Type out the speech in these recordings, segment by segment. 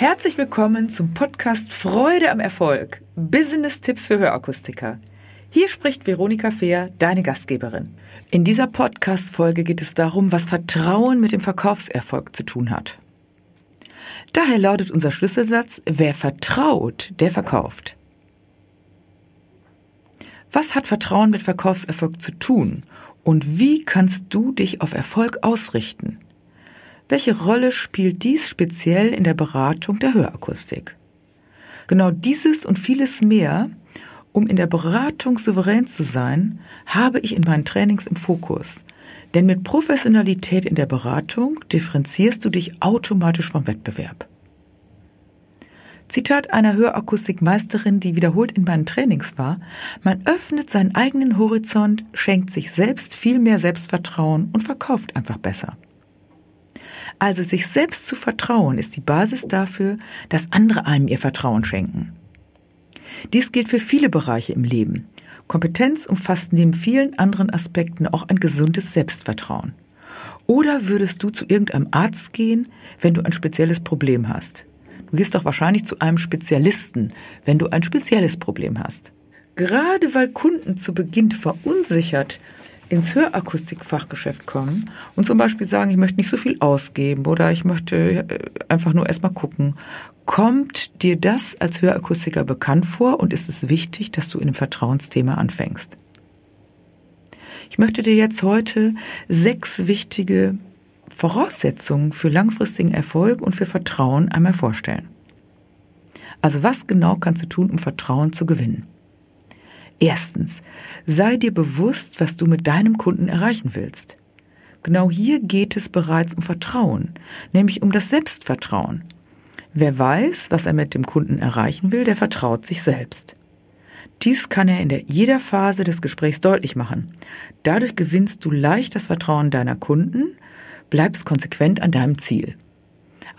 Herzlich willkommen zum Podcast Freude am Erfolg. Business-Tipps für Hörakustiker. Hier spricht Veronika Fehr, deine Gastgeberin. In dieser Podcast-Folge geht es darum, was Vertrauen mit dem Verkaufserfolg zu tun hat. Daher lautet unser Schlüsselsatz, wer vertraut, der verkauft. Was hat Vertrauen mit Verkaufserfolg zu tun? Und wie kannst du dich auf Erfolg ausrichten? Welche Rolle spielt dies speziell in der Beratung der Hörakustik? Genau dieses und vieles mehr, um in der Beratung souverän zu sein, habe ich in meinen Trainings im Fokus. Denn mit Professionalität in der Beratung differenzierst du dich automatisch vom Wettbewerb. Zitat einer Hörakustikmeisterin, die wiederholt in meinen Trainings war, man öffnet seinen eigenen Horizont, schenkt sich selbst viel mehr Selbstvertrauen und verkauft einfach besser. Also sich selbst zu vertrauen ist die Basis dafür, dass andere einem ihr Vertrauen schenken. Dies gilt für viele Bereiche im Leben. Kompetenz umfasst neben vielen anderen Aspekten auch ein gesundes Selbstvertrauen. Oder würdest du zu irgendeinem Arzt gehen, wenn du ein spezielles Problem hast? Du gehst doch wahrscheinlich zu einem Spezialisten, wenn du ein spezielles Problem hast. Gerade weil Kunden zu Beginn verunsichert ins Hörakustikfachgeschäft kommen und zum Beispiel sagen, ich möchte nicht so viel ausgeben oder ich möchte äh, einfach nur erstmal gucken, kommt dir das als Hörakustiker bekannt vor und ist es wichtig, dass du in einem Vertrauensthema anfängst? Ich möchte dir jetzt heute sechs wichtige Voraussetzungen für langfristigen Erfolg und für Vertrauen einmal vorstellen. Also was genau kannst du tun, um Vertrauen zu gewinnen? Erstens, sei dir bewusst, was du mit deinem Kunden erreichen willst. Genau hier geht es bereits um Vertrauen, nämlich um das Selbstvertrauen. Wer weiß, was er mit dem Kunden erreichen will, der vertraut sich selbst. Dies kann er in der jeder Phase des Gesprächs deutlich machen. Dadurch gewinnst du leicht das Vertrauen deiner Kunden, bleibst konsequent an deinem Ziel.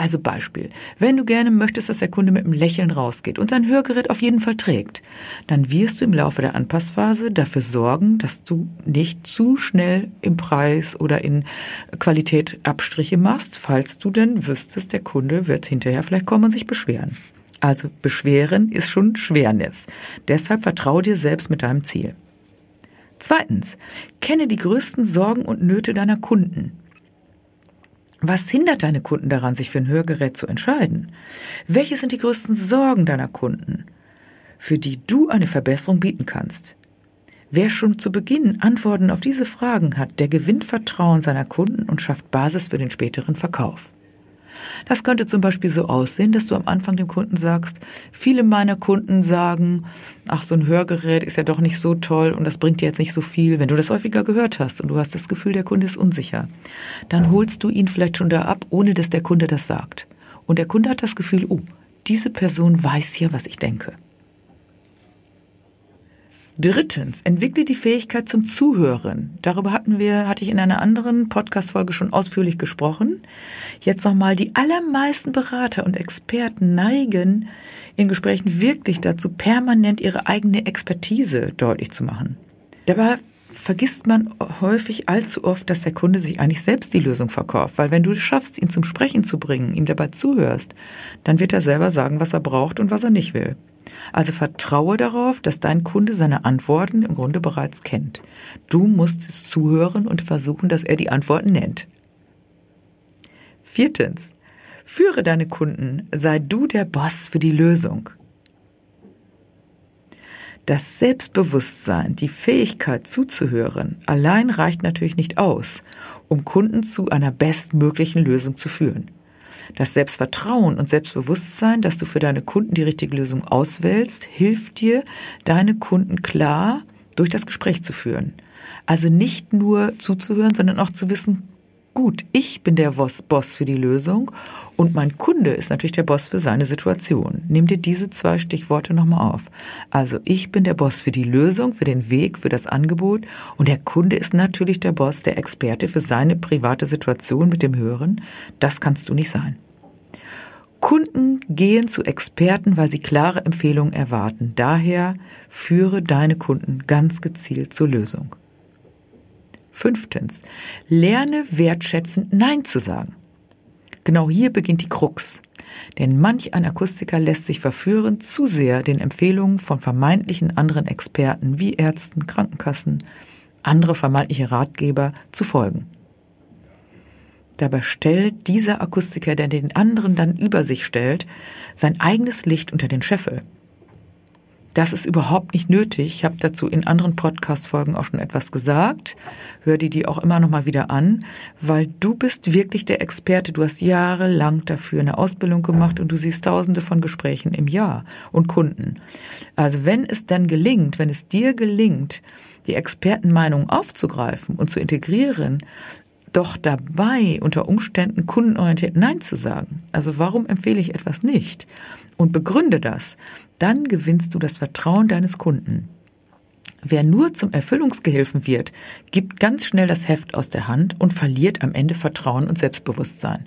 Also Beispiel, wenn du gerne möchtest, dass der Kunde mit einem Lächeln rausgeht und sein Hörgerät auf jeden Fall trägt, dann wirst du im Laufe der Anpassphase dafür sorgen, dass du nicht zu schnell im Preis oder in Qualität Abstriche machst, falls du denn wüsstest, der Kunde wird hinterher vielleicht kommen und sich beschweren. Also beschweren ist schon Schwernis. Deshalb vertraue dir selbst mit deinem Ziel. Zweitens, kenne die größten Sorgen und Nöte deiner Kunden. Was hindert deine Kunden daran, sich für ein Hörgerät zu entscheiden? Welche sind die größten Sorgen deiner Kunden, für die du eine Verbesserung bieten kannst? Wer schon zu Beginn Antworten auf diese Fragen hat, der gewinnt Vertrauen seiner Kunden und schafft Basis für den späteren Verkauf. Das könnte zum Beispiel so aussehen, dass du am Anfang dem Kunden sagst, viele meiner Kunden sagen, ach, so ein Hörgerät ist ja doch nicht so toll und das bringt dir jetzt nicht so viel. Wenn du das häufiger gehört hast und du hast das Gefühl, der Kunde ist unsicher, dann holst du ihn vielleicht schon da ab, ohne dass der Kunde das sagt. Und der Kunde hat das Gefühl, oh, diese Person weiß ja, was ich denke. Drittens, entwickle die Fähigkeit zum Zuhören. Darüber hatten wir, hatte ich in einer anderen Podcast-Folge schon ausführlich gesprochen. Jetzt nochmal, die allermeisten Berater und Experten neigen in Gesprächen wirklich dazu, permanent ihre eigene Expertise deutlich zu machen. Dabei vergisst man häufig allzu oft, dass der Kunde sich eigentlich selbst die Lösung verkauft. Weil wenn du es schaffst, ihn zum Sprechen zu bringen, ihm dabei zuhörst, dann wird er selber sagen, was er braucht und was er nicht will. Also vertraue darauf, dass dein Kunde seine Antworten im Grunde bereits kennt. Du musst es zuhören und versuchen, dass er die Antworten nennt. Viertens. Führe deine Kunden, sei du der Boss für die Lösung. Das Selbstbewusstsein, die Fähigkeit zuzuhören, allein reicht natürlich nicht aus, um Kunden zu einer bestmöglichen Lösung zu führen. Das Selbstvertrauen und Selbstbewusstsein, dass du für deine Kunden die richtige Lösung auswählst, hilft dir, deine Kunden klar durch das Gespräch zu führen. Also nicht nur zuzuhören, sondern auch zu wissen, gut, ich bin der Boss für die Lösung und mein Kunde ist natürlich der Boss für seine Situation. Nimm dir diese zwei Stichworte nochmal auf. Also ich bin der Boss für die Lösung, für den Weg, für das Angebot und der Kunde ist natürlich der Boss, der Experte für seine private Situation mit dem Hören. Das kannst du nicht sein. Kunden gehen zu Experten, weil sie klare Empfehlungen erwarten. Daher führe deine Kunden ganz gezielt zur Lösung. Fünftens, lerne wertschätzend Nein zu sagen. Genau hier beginnt die Krux. Denn manch ein Akustiker lässt sich verführen, zu sehr den Empfehlungen von vermeintlichen anderen Experten wie Ärzten, Krankenkassen, andere vermeintliche Ratgeber zu folgen. Dabei stellt dieser Akustiker, der den anderen dann über sich stellt, sein eigenes Licht unter den Scheffel. Das ist überhaupt nicht nötig. Ich habe dazu in anderen Podcast-Folgen auch schon etwas gesagt. Hör dir die auch immer noch mal wieder an, weil du bist wirklich der Experte. Du hast jahrelang dafür eine Ausbildung gemacht und du siehst tausende von Gesprächen im Jahr und Kunden. Also wenn es dann gelingt, wenn es dir gelingt, die Expertenmeinung aufzugreifen und zu integrieren, doch dabei unter Umständen kundenorientiert Nein zu sagen. Also warum empfehle ich etwas nicht? Und begründe das dann gewinnst du das Vertrauen deines Kunden. Wer nur zum Erfüllungsgehilfen wird, gibt ganz schnell das Heft aus der Hand und verliert am Ende Vertrauen und Selbstbewusstsein.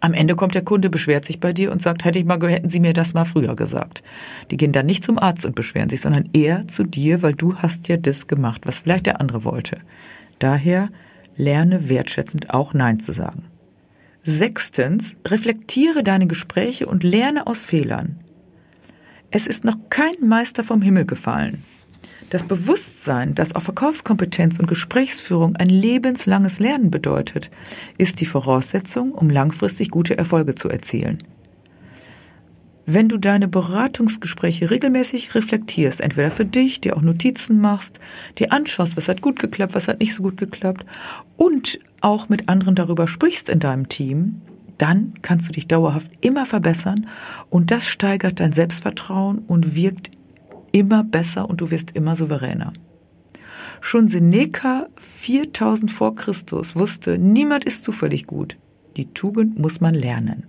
Am Ende kommt der Kunde, beschwert sich bei dir und sagt, hätte ich mal, hätten Sie mir das mal früher gesagt. Die gehen dann nicht zum Arzt und beschweren sich, sondern eher zu dir, weil du hast ja das gemacht, was vielleicht der andere wollte. Daher lerne wertschätzend auch Nein zu sagen. Sechstens, reflektiere deine Gespräche und lerne aus Fehlern. Es ist noch kein Meister vom Himmel gefallen. Das Bewusstsein, dass auch Verkaufskompetenz und Gesprächsführung ein lebenslanges Lernen bedeutet, ist die Voraussetzung, um langfristig gute Erfolge zu erzielen. Wenn du deine Beratungsgespräche regelmäßig reflektierst, entweder für dich, dir auch Notizen machst, dir anschaust, was hat gut geklappt, was hat nicht so gut geklappt und auch mit anderen darüber sprichst in deinem Team, dann kannst du dich dauerhaft immer verbessern und das steigert dein Selbstvertrauen und wirkt immer besser und du wirst immer souveräner. Schon Seneca 4000 vor Christus wusste, niemand ist zufällig gut. Die Tugend muss man lernen.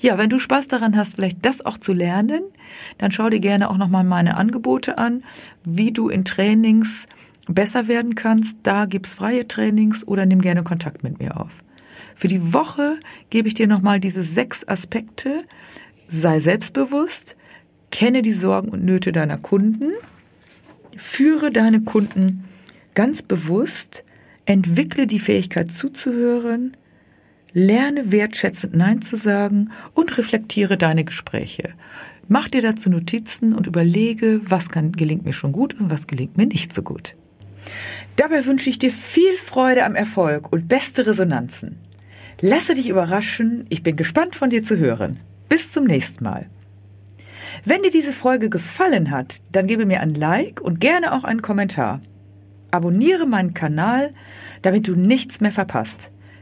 Ja, wenn du Spaß daran hast, vielleicht das auch zu lernen, dann schau dir gerne auch nochmal meine Angebote an, wie du in Trainings besser werden kannst. Da gibt's freie Trainings oder nimm gerne Kontakt mit mir auf. Für die Woche gebe ich dir nochmal diese sechs Aspekte. Sei selbstbewusst, kenne die Sorgen und Nöte deiner Kunden, führe deine Kunden ganz bewusst, entwickle die Fähigkeit zuzuhören, lerne wertschätzend Nein zu sagen und reflektiere deine Gespräche. Mach dir dazu Notizen und überlege, was kann, gelingt mir schon gut und was gelingt mir nicht so gut. Dabei wünsche ich dir viel Freude am Erfolg und beste Resonanzen. Lasse dich überraschen, ich bin gespannt von dir zu hören. Bis zum nächsten Mal. Wenn dir diese Folge gefallen hat, dann gebe mir ein Like und gerne auch einen Kommentar. Abonniere meinen Kanal, damit du nichts mehr verpasst.